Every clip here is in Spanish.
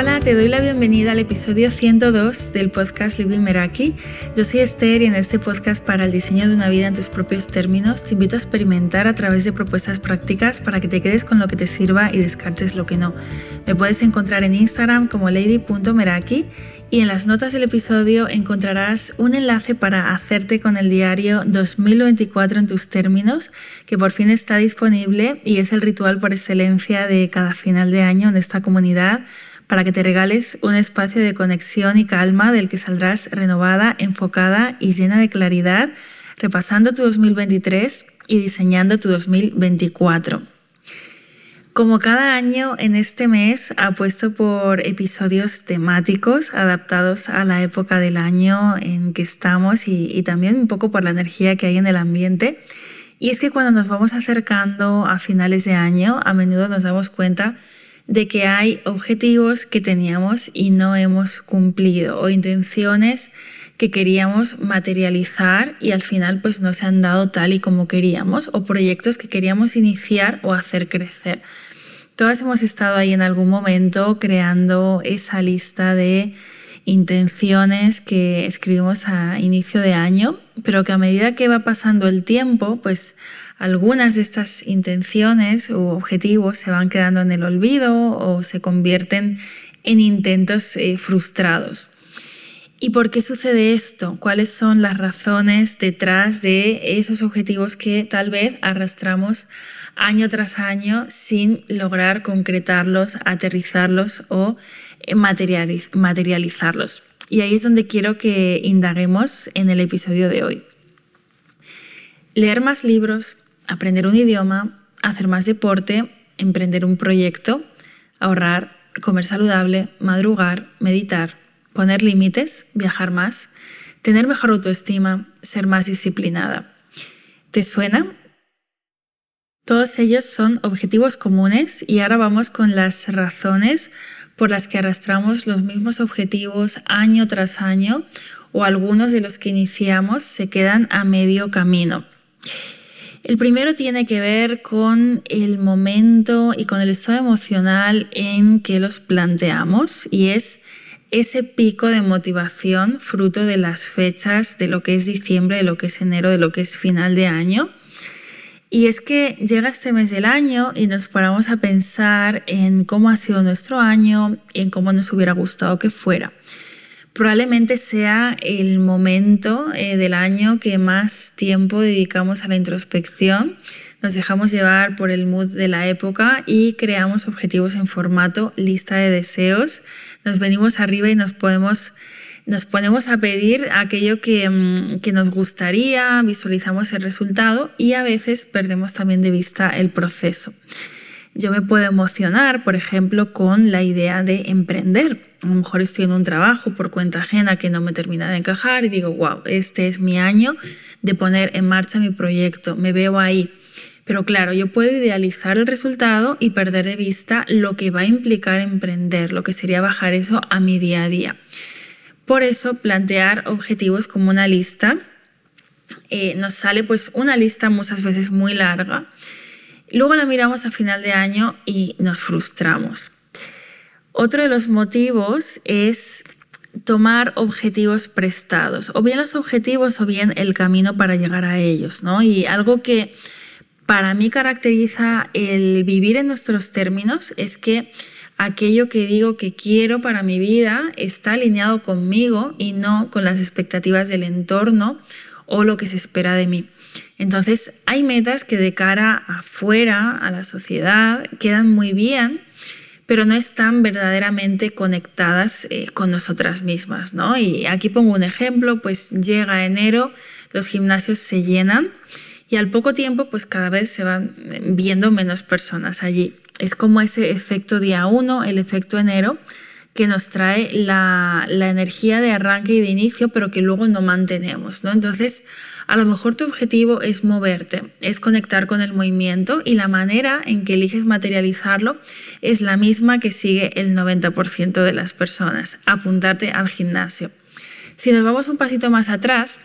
Hola, te doy la bienvenida al episodio 102 del podcast Living Meraki. Yo soy Esther y en este podcast para el diseño de una vida en tus propios términos te invito a experimentar a través de propuestas prácticas para que te quedes con lo que te sirva y descartes lo que no. Me puedes encontrar en Instagram como lady.meraki y en las notas del episodio encontrarás un enlace para hacerte con el diario 2024 en tus términos, que por fin está disponible y es el ritual por excelencia de cada final de año en esta comunidad para que te regales un espacio de conexión y calma del que saldrás renovada, enfocada y llena de claridad, repasando tu 2023 y diseñando tu 2024. Como cada año, en este mes apuesto por episodios temáticos adaptados a la época del año en que estamos y, y, también un poco por la energía que hay en el ambiente. Y es que cuando nos vamos acercando a finales de año, a menudo nos damos cuenta de que hay objetivos que teníamos y no hemos cumplido o intenciones que queríamos materializar y al final pues no se han dado tal y como queríamos o proyectos que queríamos iniciar o hacer crecer. Todas hemos estado ahí en algún momento creando esa lista de intenciones que escribimos a inicio de año, pero que a medida que va pasando el tiempo, pues algunas de estas intenciones u objetivos se van quedando en el olvido o se convierten en intentos eh, frustrados. ¿Y por qué sucede esto? ¿Cuáles son las razones detrás de esos objetivos que tal vez arrastramos año tras año sin lograr concretarlos, aterrizarlos o eh, materializarlos? Y ahí es donde quiero que indaguemos en el episodio de hoy. Leer más libros, aprender un idioma, hacer más deporte, emprender un proyecto, ahorrar, comer saludable, madrugar, meditar, poner límites, viajar más, tener mejor autoestima, ser más disciplinada. ¿Te suena? Todos ellos son objetivos comunes y ahora vamos con las razones por las que arrastramos los mismos objetivos año tras año o algunos de los que iniciamos se quedan a medio camino. El primero tiene que ver con el momento y con el estado emocional en que los planteamos y es ese pico de motivación fruto de las fechas de lo que es diciembre, de lo que es enero, de lo que es final de año. Y es que llega este mes del año y nos paramos a pensar en cómo ha sido nuestro año y en cómo nos hubiera gustado que fuera probablemente sea el momento eh, del año que más tiempo dedicamos a la introspección. Nos dejamos llevar por el mood de la época y creamos objetivos en formato lista de deseos. Nos venimos arriba y nos podemos nos ponemos a pedir aquello que, mm, que, nos gustaría, visualizamos el resultado y a veces perdemos también de vista el proceso. Yo me puedo emocionar, por ejemplo, con la idea de emprender. A lo mejor estoy en un trabajo por cuenta ajena que no me termina de encajar y digo, wow, este es mi año de poner en marcha mi proyecto, me veo ahí. Pero claro, yo puedo idealizar el resultado y perder de vista lo que va a implicar emprender, lo que sería bajar eso a mi día a día. Por eso, plantear objetivos como una lista, eh, nos sale pues una lista muchas veces muy larga Luego la miramos a final de año y nos frustramos. Otro de los motivos es tomar objetivos prestados, o bien los objetivos o bien el camino para llegar a ellos, ¿no? Y algo que para mí caracteriza el vivir en nuestros términos es que aquello que digo que quiero para mi vida está alineado conmigo y no con las expectativas del entorno o lo que se espera de mí. Entonces, hay metas que de cara afuera, a la sociedad, quedan muy bien, pero no están verdaderamente conectadas eh, con nosotras mismas, ¿no? Y aquí pongo un ejemplo, pues llega enero, los gimnasios se llenan y al poco tiempo, pues cada vez se van viendo menos personas allí. Es como ese efecto día uno, el efecto enero, que nos trae la, la energía de arranque y de inicio, pero que luego no mantenemos, ¿no? Entonces, a lo mejor tu objetivo es moverte, es conectar con el movimiento y la manera en que eliges materializarlo es la misma que sigue el 90% de las personas, apuntarte al gimnasio. Si nos vamos un pasito más atrás,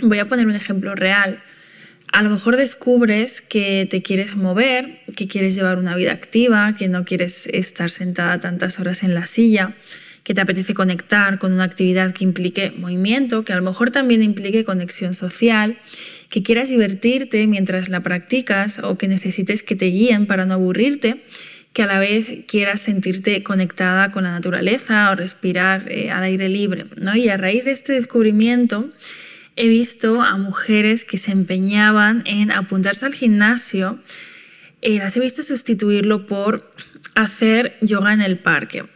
voy a poner un ejemplo real. A lo mejor descubres que te quieres mover, que quieres llevar una vida activa, que no quieres estar sentada tantas horas en la silla, que te apetece conectar con una actividad que implique movimiento, que a lo mejor también implique conexión social, que quieras divertirte mientras la practicas o que necesites que te guíen para no aburrirte, que a la vez quieras sentirte conectada con la naturaleza o respirar eh, al aire libre. ¿no? Y a raíz de este descubrimiento, he visto a mujeres que se empeñaban en apuntarse al gimnasio, eh, las he visto sustituirlo por hacer yoga en el parque,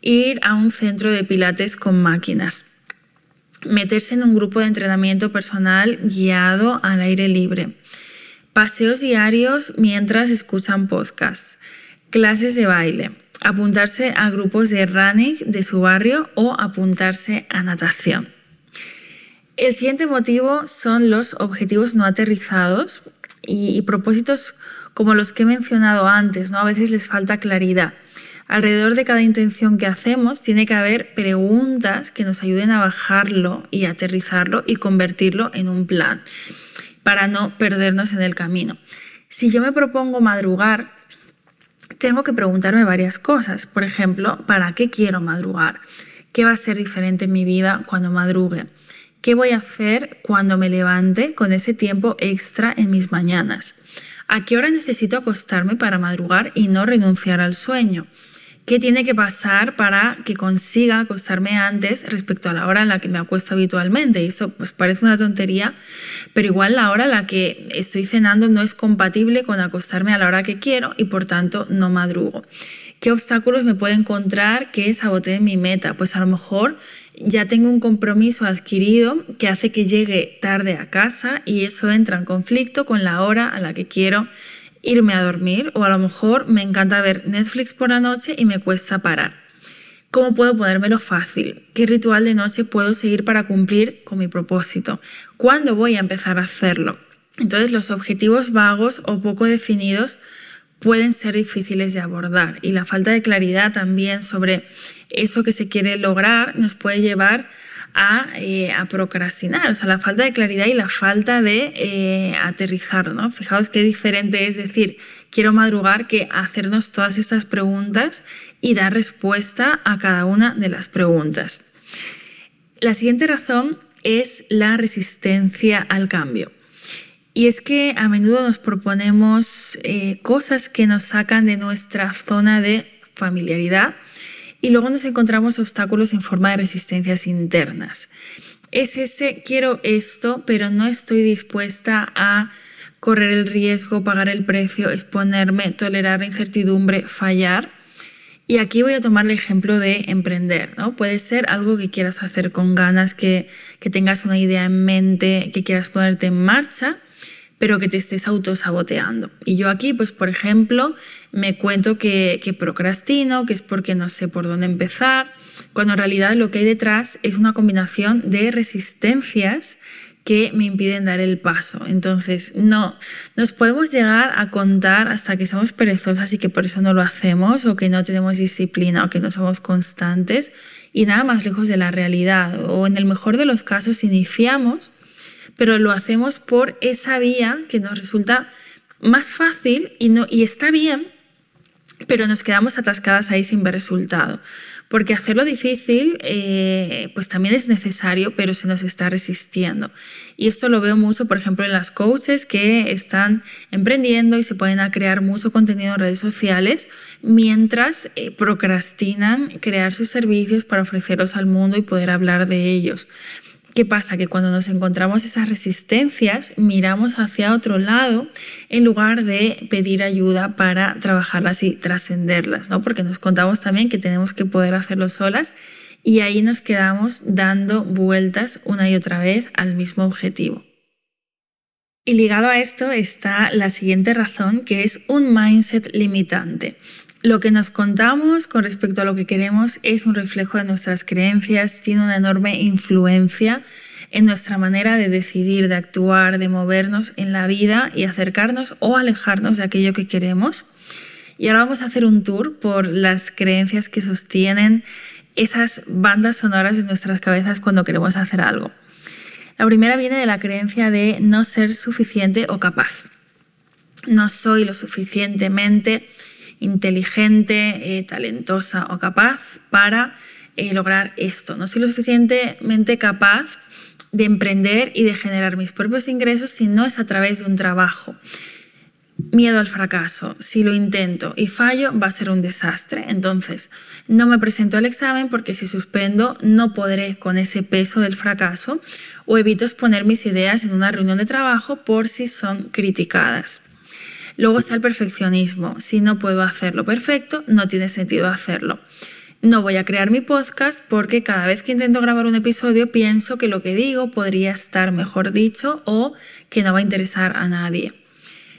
ir a un centro de pilates con máquinas, meterse en un grupo de entrenamiento personal guiado al aire libre, paseos diarios mientras escuchan podcasts, clases de baile, apuntarse a grupos de running de su barrio o apuntarse a natación. El siguiente motivo son los objetivos no aterrizados y, propósitos como los que he mencionado antes, ¿no? A veces les falta claridad. Alrededor de cada intención que hacemos tiene que haber preguntas que nos ayuden a bajarlo y aterrizarlo y convertirlo en un plan para no perdernos en el camino. Si yo me propongo madrugar, tengo que preguntarme varias cosas. Por ejemplo, ¿para qué quiero madrugar? ¿Qué va a ser diferente en mi vida cuando madrugue? ¿Qué voy a hacer cuando me levante con ese tiempo extra en mis mañanas? ¿A qué hora necesito acostarme para madrugar y no renunciar al sueño? ¿Qué tiene que pasar para que consiga acostarme antes respecto a la hora en la que me acuesto habitualmente? Y eso pues parece una tontería, pero igual la hora en la que estoy cenando no es compatible con acostarme a la hora que quiero y por tanto no madrugo. ¿Qué obstáculos me puedo encontrar que sabotee mi meta? Pues a lo mejor ya tengo un compromiso adquirido que hace que llegue tarde a casa y eso entra en conflicto con la hora a la que quiero irme a dormir o a lo mejor me encanta ver Netflix por la noche y me cuesta parar. ¿Cómo puedo ponérmelo fácil? ¿Qué ritual de noche puedo seguir para cumplir con mi propósito? ¿Cuándo voy a empezar a hacerlo? Entonces los objetivos vagos o poco definidos pueden ser difíciles de abordar y la falta de claridad también sobre eso que se quiere lograr nos puede llevar a, eh, procrastinar, o sea, la falta de claridad y la falta de eh, aterrizar, ¿no? Fijaos qué diferente es decir, quiero madrugar que hacernos todas estas preguntas y dar respuesta a cada una de las preguntas. La siguiente razón es la resistencia al cambio. Y es que a menudo nos proponemos eh, cosas que nos sacan de nuestra zona de familiaridad y luego nos encontramos obstáculos en forma de resistencias internas. Es ese quiero esto, pero no estoy dispuesta a correr el riesgo, pagar el precio, exponerme, tolerar la incertidumbre, fallar. Y aquí voy a tomar el ejemplo de emprender. ¿no? Puede ser algo que quieras hacer con ganas, que, que tengas una idea en mente, que quieras ponerte en marcha pero que te estés autosaboteando. Y yo aquí, pues por ejemplo, me cuento que, que procrastino, que es porque no sé por dónde empezar, cuando en realidad lo que hay detrás es una combinación de resistencias que me impiden dar el paso. Entonces, no, nos podemos llegar a contar hasta que somos perezosas y que por eso no lo hacemos, o que no tenemos disciplina, o que no somos constantes, y nada más lejos de la realidad. O en el mejor de los casos, iniciamos pero lo hacemos por esa vía que nos resulta más fácil y, no, y está bien, pero nos quedamos atascadas ahí sin ver resultado. Porque hacerlo difícil, eh, pues también es necesario, pero se nos está resistiendo. Y esto lo veo mucho, por ejemplo, en las coaches que están emprendiendo y se pueden a crear mucho contenido en redes sociales mientras eh, procrastinan crear sus servicios para ofrecerlos al mundo y poder hablar de ellos. ¿Qué pasa? Que cuando nos encontramos esas resistencias, miramos hacia otro lado en lugar de pedir ayuda para trabajarlas y trascenderlas, ¿no? Porque nos contamos también que tenemos que poder hacerlo solas y ahí nos quedamos dando vueltas una y otra vez al mismo objetivo. Y ligado a esto está la siguiente razón, que es un mindset limitante. Lo que nos contamos con respecto a lo que queremos es un reflejo de nuestras creencias, tiene una enorme influencia en nuestra manera de decidir, de actuar, de movernos en la vida y acercarnos o alejarnos de aquello que queremos. Y ahora vamos a hacer un tour por las creencias que sostienen esas bandas sonoras de nuestras cabezas cuando queremos hacer algo. La primera viene de la creencia de no ser suficiente o capaz. No soy lo suficientemente inteligente, eh, talentosa o capaz para eh, lograr esto. No soy lo suficientemente capaz de emprender y de generar mis propios ingresos si no es a través de un trabajo. Miedo al fracaso. Si lo intento y fallo, va a ser un desastre. Entonces, no me presento al examen porque si suspendo, no podré con ese peso del fracaso o evito exponer mis ideas en una reunión de trabajo por si son criticadas. Luego está el perfeccionismo. Si no puedo hacerlo perfecto, no tiene sentido hacerlo. No voy a crear mi podcast porque cada vez que intento grabar un episodio pienso que lo que digo podría estar mejor dicho o que no va a interesar a nadie.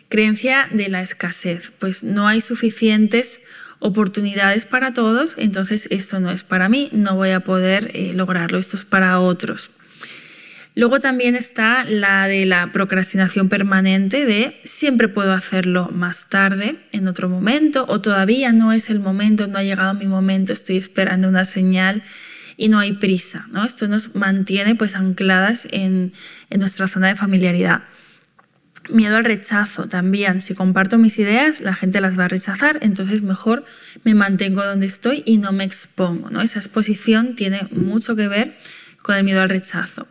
Creencia de la escasez. Pues no hay suficientes oportunidades para todos, entonces esto no es para mí, no voy a poder eh, lograrlo, esto es para otros. Luego también está la de la procrastinación permanente de siempre puedo hacerlo más tarde, en otro momento, o todavía no es el momento, no ha llegado mi momento, estoy esperando una señal y no hay prisa. ¿no? Esto nos mantiene pues ancladas en, en nuestra zona de familiaridad. Miedo al rechazo también. Si comparto mis ideas, la gente las va a rechazar, entonces mejor me mantengo donde estoy y no me expongo. ¿no? Esa exposición tiene mucho que ver con el miedo al rechazo.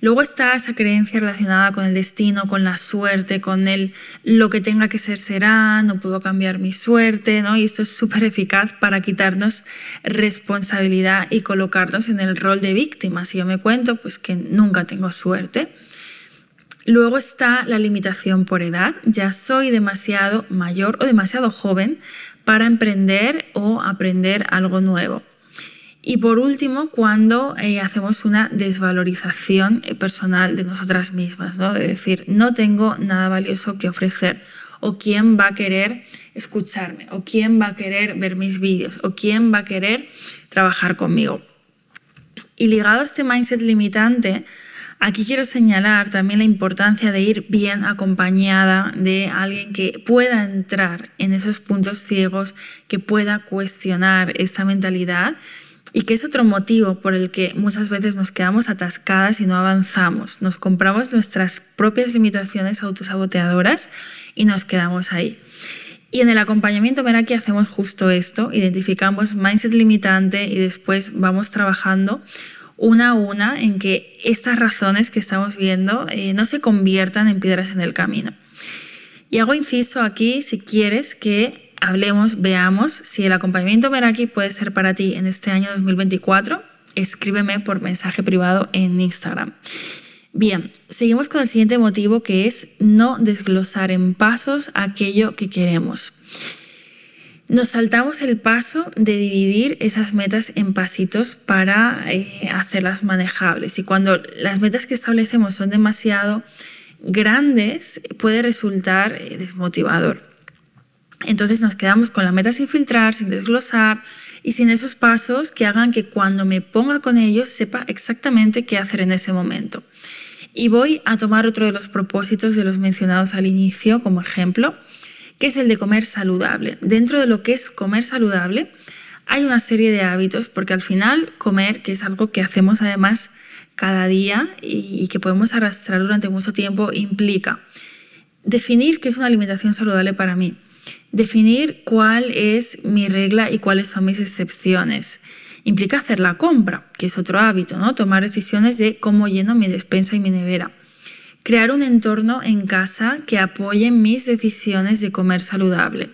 Luego está esa creencia relacionada con el destino, con la suerte, con el lo que tenga que ser será, no puedo cambiar mi suerte, ¿no? Y esto es súper eficaz para quitarnos responsabilidad y colocarnos en el rol de víctima. Si yo me cuento, pues que nunca tengo suerte. Luego está la limitación por edad. Ya soy demasiado mayor o demasiado joven para emprender o aprender algo nuevo. Y por último, cuando eh, hacemos una desvalorización eh, personal de nosotras mismas, ¿no? de decir, no tengo nada valioso que ofrecer, o quién va a querer escucharme, o quién va a querer ver mis vídeos, o quién va a querer trabajar conmigo. Y ligado a este mindset limitante, aquí quiero señalar también la importancia de ir bien acompañada de alguien que pueda entrar en esos puntos ciegos, que pueda cuestionar esta mentalidad y que es otro motivo por el que muchas veces nos quedamos atascadas y no avanzamos. Nos compramos nuestras propias limitaciones autosaboteadoras y nos quedamos ahí. Y en el acompañamiento que hacemos justo esto, identificamos mindset limitante y después vamos trabajando una a una en que estas razones que estamos viendo eh, no se conviertan en piedras en el camino. Y hago inciso aquí, si quieres, que hablemos, veamos si el acompañamiento Meraki puede ser para ti en este año 2024. Escríbeme por mensaje privado en Instagram. Bien, seguimos con el siguiente motivo que es no desglosar en pasos aquello que queremos. Nos saltamos el paso de dividir esas metas en pasitos para eh, hacerlas manejables y cuando las metas que establecemos son demasiado grandes puede resultar eh, desmotivador. Entonces nos quedamos con la meta sin filtrar, sin desglosar y sin esos pasos que hagan que cuando me ponga con ellos sepa exactamente qué hacer en ese momento. Y voy a tomar otro de los propósitos de los mencionados al inicio como ejemplo, que es el de comer saludable. Dentro de lo que es comer saludable hay una serie de hábitos, porque al final comer, que es algo que hacemos además cada día y, que podemos arrastrar durante mucho tiempo, implica definir qué es una alimentación saludable para mí Definir cuál es mi regla y cuáles son mis excepciones. Implica hacer la compra, que es otro hábito, ¿no? Tomar decisiones de cómo lleno mi despensa y mi nevera. Crear un entorno en casa que apoye mis decisiones de comer saludable.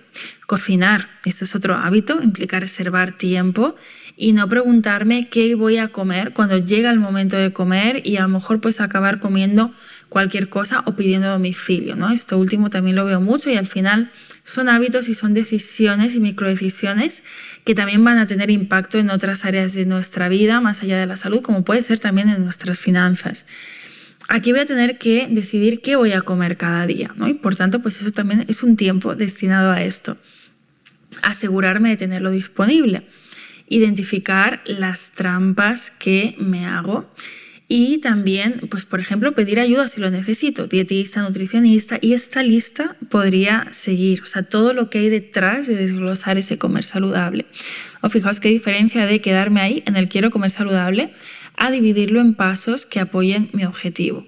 Cocinar, esto es otro hábito, implica reservar tiempo y no preguntarme qué voy a comer cuando llega el momento de comer y a lo mejor pues acabar comiendo cualquier cosa o pidiendo domicilio. ¿no? Esto último también lo veo mucho y al final son hábitos y son decisiones y microdecisiones que también van a tener impacto en otras áreas de nuestra vida, más allá de la salud, como puede ser también en nuestras finanzas. Aquí voy a tener que decidir qué voy a comer cada día, ¿no? Y por tanto, pues eso también es un tiempo destinado a esto. Asegurarme de tenerlo disponible. Identificar las trampas que me hago y también, pues por ejemplo, pedir ayuda si lo necesito, dietista, nutricionista, y esta lista podría seguir, o sea, todo lo que hay detrás de desglosar ese comer saludable. O fijaos qué diferencia de quedarme ahí en el quiero comer saludable a dividirlo en pasos que apoyen mi objetivo.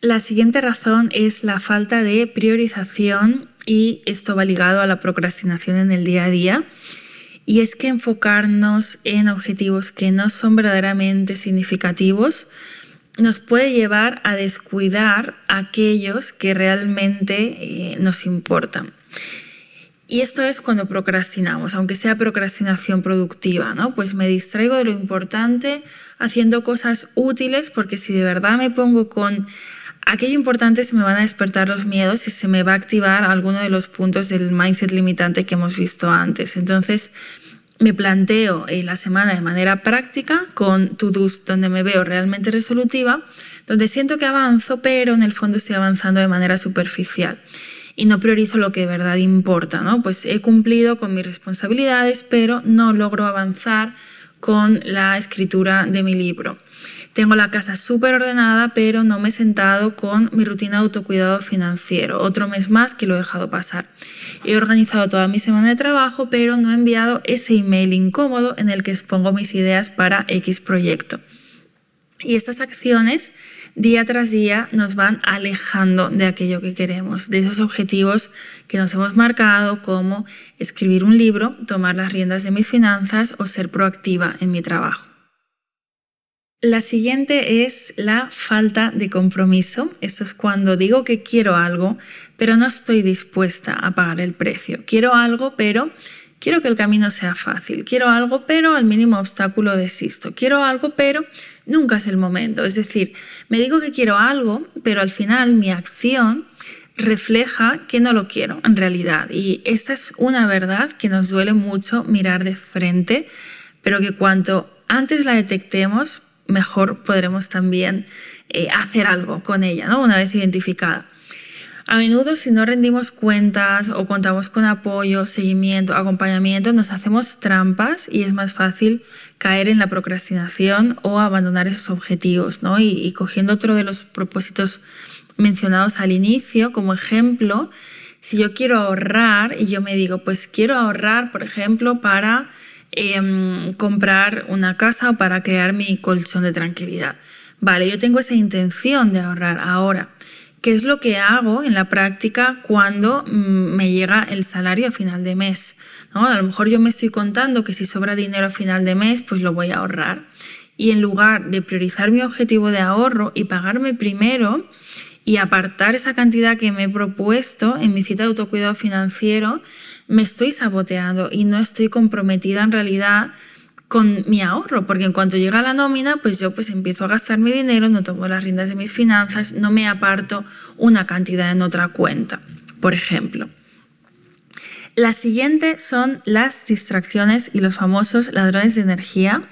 La siguiente razón es la falta de priorización y esto va ligado a la procrastinación en el día a día. Y es que enfocarnos en objetivos que no son verdaderamente significativos nos puede llevar a descuidar aquellos que realmente eh, nos importan. Y esto es cuando procrastinamos, aunque sea procrastinación productiva, ¿no? Pues me distraigo de lo importante haciendo cosas útiles porque si de verdad me pongo con aquello importante se me van a despertar los miedos y se me va a activar alguno de los puntos del mindset limitante que hemos visto antes. Entonces, me planteo eh, la semana de manera práctica con to-dos donde me veo realmente resolutiva, donde siento que avanzo, pero en el fondo estoy avanzando de manera superficial y no priorizo lo que de verdad importa, ¿no? Pues he cumplido con mis responsabilidades, pero no logro avanzar con la escritura de mi libro. Tengo la casa súper ordenada, pero no me he sentado con mi rutina de autocuidado financiero. Otro mes más que lo he dejado pasar. He organizado toda mi semana de trabajo, pero no he enviado ese email incómodo en el que expongo mis ideas para X proyecto. Y estas acciones día tras día nos van alejando de aquello que queremos, de esos objetivos que nos hemos marcado como escribir un libro, tomar las riendas de mis finanzas o ser proactiva en mi trabajo. La siguiente es la falta de compromiso. Esto es cuando digo que quiero algo, pero no estoy dispuesta a pagar el precio. Quiero algo, pero quiero que el camino sea fácil. Quiero algo, pero al mínimo obstáculo desisto. Quiero algo, pero nunca es el momento. Es decir, me digo que quiero algo, pero al final mi acción refleja que no lo quiero en realidad. Y esta es una verdad que nos duele mucho mirar de frente, pero que cuanto antes la detectemos, mejor podremos también eh, hacer algo con ella, ¿no? una vez identificada. A menudo si no rendimos cuentas o contamos con apoyo, seguimiento, acompañamiento, nos hacemos trampas y es más fácil caer en la procrastinación o abandonar esos objetivos. ¿no? Y, y cogiendo otro de los propósitos mencionados al inicio como ejemplo, si yo quiero ahorrar y yo me digo, pues quiero ahorrar, por ejemplo, para Em, comprar una casa para crear mi colchón de tranquilidad. Vale, yo tengo esa intención de ahorrar ahora. ¿Qué es lo que hago en la práctica cuando mm, me llega el salario a final de mes? ¿No? A lo mejor yo me estoy contando que si sobra dinero a final de mes, pues lo voy a ahorrar. Y en lugar de priorizar mi objetivo de ahorro y pagarme primero y apartar esa cantidad que me he propuesto en mi cita de autocuidado financiero, me estoy saboteando y no estoy comprometida en realidad con mi ahorro, porque en cuanto llega la nómina, pues yo pues empiezo a gastar mi dinero, no tomo las riendas de mis finanzas, no me aparto una cantidad en otra cuenta, por ejemplo. La siguiente son las distracciones y los famosos ladrones de energía.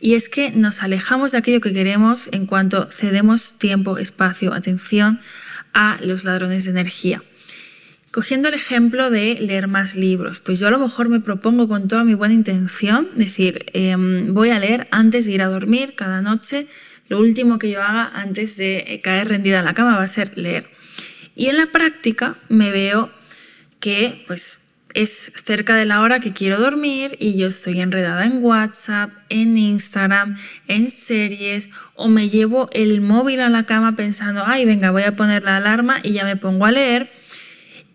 Y es que nos alejamos de aquello que queremos en cuanto cedemos tiempo, espacio, atención a los ladrones de energía. Cogiendo el ejemplo de leer más libros, pues yo a lo mejor me propongo con toda mi buena intención, decir, em, voy a leer antes de ir a dormir cada noche, lo último que yo haga antes de eh, caer rendida en la cama va a ser leer. Y en la práctica me veo que pues es cerca de la hora que quiero dormir y yo estoy enredada en WhatsApp, en Instagram, en series o me llevo el móvil a la cama pensando, ay, venga, voy a poner la alarma y ya me pongo a leer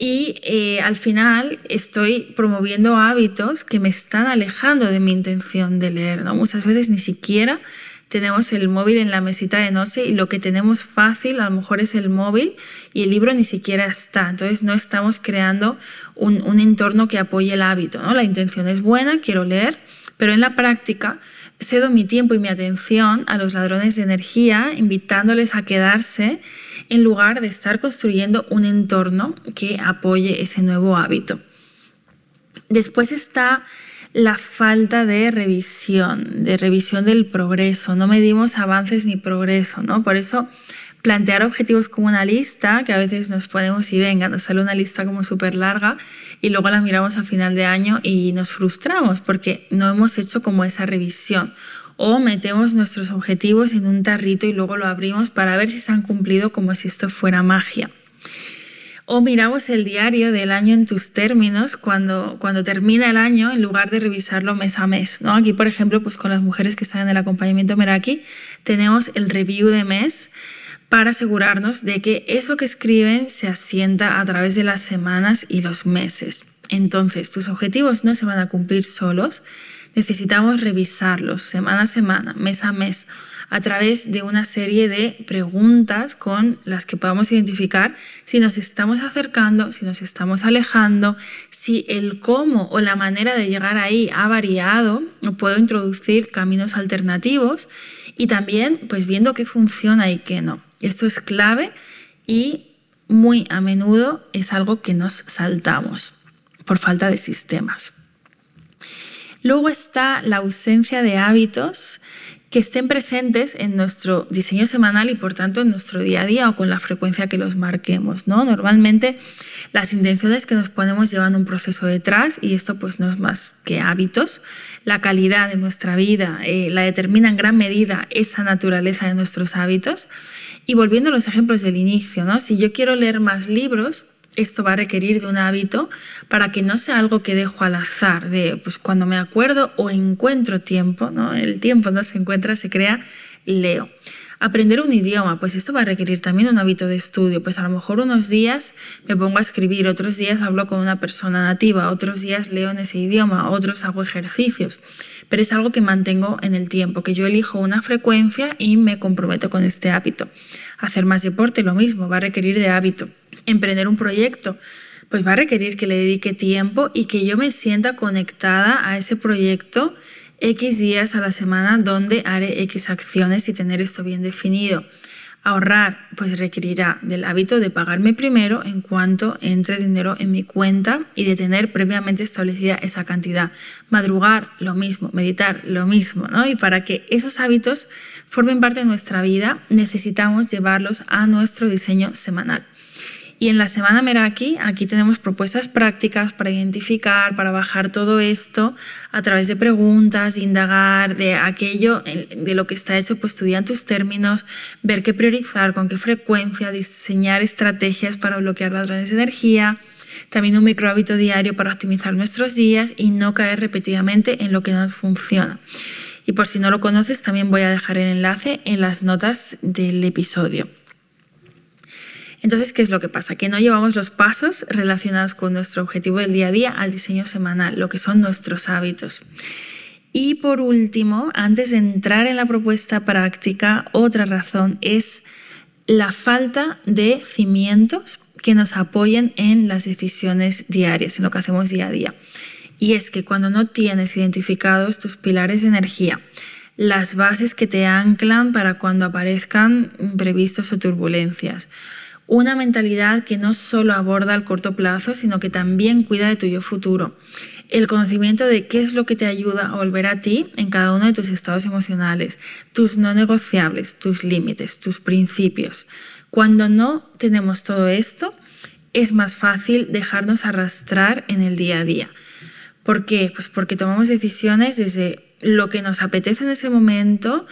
y eh, al final estoy promoviendo hábitos que me están alejando de mi intención de leer. ¿no? Muchas veces ni siquiera tenemos el móvil en la mesita de noche y lo que tenemos fácil a lo mejor es el móvil y el libro ni siquiera está. Entonces no estamos creando un, un entorno que apoye el hábito. ¿no? La intención es buena, quiero leer, pero en la práctica cedo mi tiempo y mi atención a los ladrones de energía, invitándoles a quedarse en lugar de estar construyendo un entorno que apoye ese nuevo hábito. Después está la falta de revisión, de revisión del progreso. No medimos avances ni progreso, ¿no? Por eso plantear objetivos como una lista, que a veces nos ponemos y venga, nos sale una lista como súper larga y luego la miramos a final de año y nos frustramos porque no hemos hecho como esa revisión. O metemos nuestros objetivos en un tarrito y luego lo abrimos para ver si se han cumplido como si esto fuera magia. O miramos el diario del año en tus términos cuando, cuando termina el año en lugar de revisarlo mes a mes. ¿no? Aquí, por ejemplo, pues con las mujeres que están en el acompañamiento Meraki, tenemos el review de mes para asegurarnos de que eso que escriben se asienta a través de las semanas y los meses. Entonces, tus objetivos no se van a cumplir solos, necesitamos revisarlos semana a semana, mes a mes a través de una serie de preguntas con las que podamos identificar si nos estamos acercando, si nos estamos alejando, si el cómo o la manera de llegar ahí ha variado o puedo introducir caminos alternativos y también pues viendo qué funciona y qué no. Esto es clave y muy a menudo es algo que nos saltamos por falta de sistemas. Luego está la ausencia de hábitos que estén presentes en nuestro diseño semanal y por tanto en nuestro día a día o con la frecuencia que los marquemos. ¿no? Normalmente las intenciones que nos ponemos llevan un proceso detrás y esto pues no es más que hábitos. La calidad de nuestra vida eh, la determina en gran medida esa naturaleza de nuestros hábitos. Y volviendo a los ejemplos del inicio, ¿no? si yo quiero leer más libros, esto va a requerir de un hábito para que no sea algo que dejo al azar, de pues cuando me acuerdo o encuentro tiempo, ¿no? El tiempo no se encuentra, se crea, leo. Aprender un idioma, pues esto va a requerir también un hábito de estudio. Pues a lo mejor unos días me pongo a escribir, otros días hablo con una persona nativa, otros días leo en ese idioma, otros hago ejercicios. Pero es algo que mantengo en el tiempo, que yo elijo una frecuencia y me comprometo con este hábito. Hacer más deporte, lo mismo, va a requerir de hábito emprender un proyecto, pues va a requerir que le dedique tiempo y que yo me sienta conectada a ese proyecto X días a la semana donde haré X acciones y tener esto bien definido. Ahorrar, pues requerirá del hábito de pagarme primero en cuanto entre dinero en mi cuenta y de tener previamente establecida esa cantidad. Madrugar, lo mismo, meditar, lo mismo, ¿no? Y para que esos hábitos formen parte de nuestra vida, necesitamos llevarlos a nuestro diseño semanal. Y en la semana Meraki, aquí tenemos propuestas prácticas para identificar, para bajar todo esto a través de preguntas, indagar de aquello, de lo que está hecho, pues estudiar tus términos, ver qué priorizar, con qué frecuencia, diseñar estrategias para bloquear las grandes de energía, también un micro hábito diario para optimizar nuestros días y no caer repetidamente en lo que no funciona. Y por si no lo conoces, también voy a dejar el enlace en las notas del episodio. Entonces, ¿qué es lo que pasa? Que no llevamos los pasos relacionados con nuestro objetivo del día a día al diseño semanal, lo que son nuestros hábitos. Y por último, antes de entrar en la propuesta práctica, otra razón es la falta de cimientos que nos apoyen en las decisiones diarias, en lo que hacemos día a día. Y es que cuando no tienes identificados tus pilares de energía, las bases que te anclan para cuando aparezcan imprevistos o turbulencias, una mentalidad que no solo aborda el corto plazo, sino que también cuida de tu yo futuro. El conocimiento de qué es lo que te ayuda a volver a ti en cada uno de tus estados emocionales, tus no negociables, tus límites, tus principios. Cuando no tenemos todo esto, es más fácil dejarnos arrastrar en el día a día. ¿Por qué? Pues porque tomamos decisiones desde lo que nos apetece en ese momento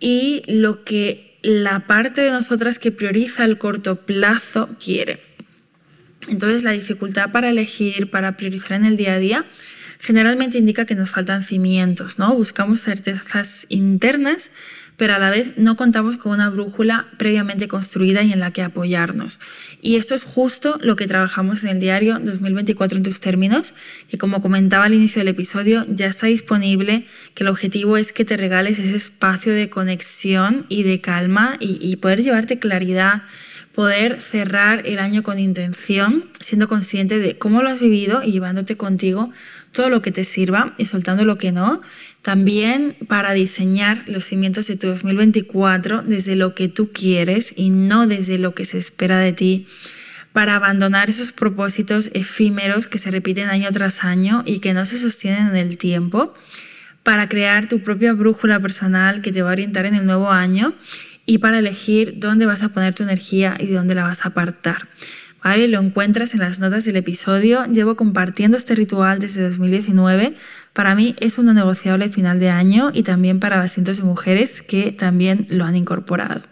y lo que la parte de nosotras que prioriza el corto plazo quiere. Entonces la dificultad para elegir, para priorizar en el día a día, generalmente indica que nos faltan cimientos, ¿no? Buscamos certezas internas pero a la vez no contamos con una brújula previamente construida y en la que apoyarnos. Y esto es justo lo que trabajamos en el diario 2024 en tus términos, que como comentaba al inicio del episodio, ya está disponible, que el objetivo es que te regales ese espacio de conexión y de calma y, y poder llevarte claridad poder cerrar el año con intención, siendo consciente de cómo lo has vivido y llevándote contigo todo lo que te sirva y soltando lo que no. También para diseñar los cimientos de tu 2024 desde lo que tú quieres y no desde lo que se espera de ti. Para abandonar esos propósitos efímeros que se repiten año tras año y que no se sostienen en el tiempo. Para crear tu propia brújula personal que te va a orientar en el nuevo año y para elegir dónde vas a poner tu energía y dónde la vas a apartar. Lo encuentras en las notas del episodio. Llevo compartiendo este ritual desde 2019. Para mí es un negociable final de año y también para las cientos de mujeres que también lo han incorporado.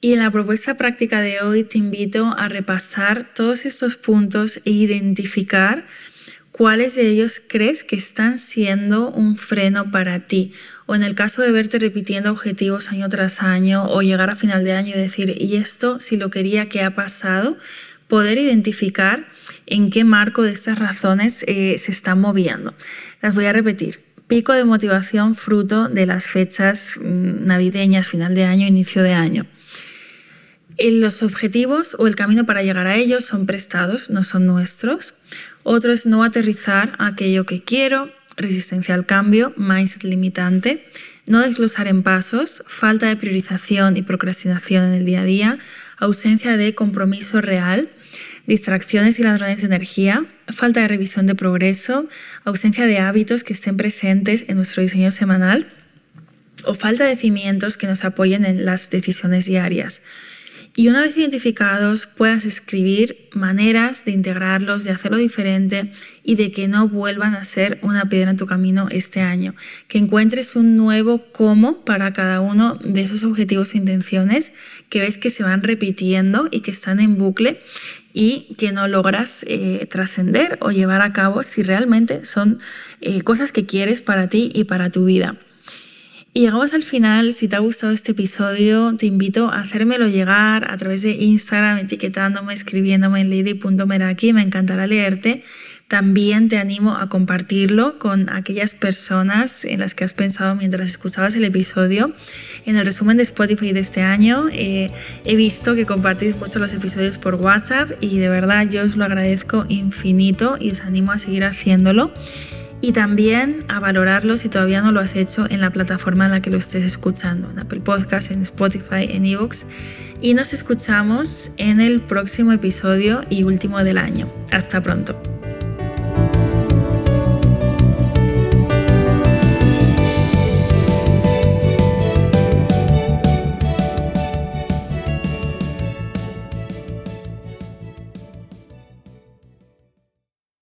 Y en la propuesta práctica de hoy te invito a repasar todos estos puntos e identificar cuáles de ellos crees que están siendo un freno para ti. O en el caso de verte repitiendo objetivos año tras año o llegar a final de año y decir, ¿y esto si lo quería, qué ha pasado? Poder identificar en qué marco de estas razones eh, se están moviendo. Las voy a repetir. Pico de motivación fruto de las fechas mm, navideñas, final de año, inicio de año los objetivos o el camino para llegar a ellos son prestados, no son nuestros. Otro es no aterrizar aquello que quiero, resistencia al cambio, mindset limitante, no desglosar en pasos, falta de priorización y procrastinación en el día a día, ausencia de compromiso real, distracciones y ladrones de energía, falta de revisión de progreso, ausencia de hábitos que estén presentes en nuestro diseño semanal o falta de cimientos que nos apoyen en las decisiones diarias. Y una vez identificados, puedas escribir maneras de integrarlos, de hacerlo diferente y de que no vuelvan a ser una piedra en tu camino este año. Que encuentres un nuevo cómo para cada uno de esos objetivos e intenciones que ves que se van repitiendo y que están en bucle y que no logras eh, trascender o llevar a cabo si realmente son eh, cosas que quieres para ti y para tu vida. Y llegamos al final. Si te ha gustado este episodio, te invito a hacérmelo llegar a través de Instagram, etiquetándome, escribiéndome en lady.meraki. Me encantará leerte. También te animo a compartirlo con aquellas personas en las que has pensado mientras escuchabas el episodio. En el resumen de Spotify de este año eh, he visto que compartís mucho los episodios por WhatsApp y de verdad yo os lo agradezco infinito y os animo a seguir haciéndolo y también a valorarlo si todavía no lo has hecho en la plataforma en la que lo estés escuchando, en Apple Podcasts, en Spotify, en Evox. Y nos escuchamos en el próximo episodio y último del año. Hasta pronto.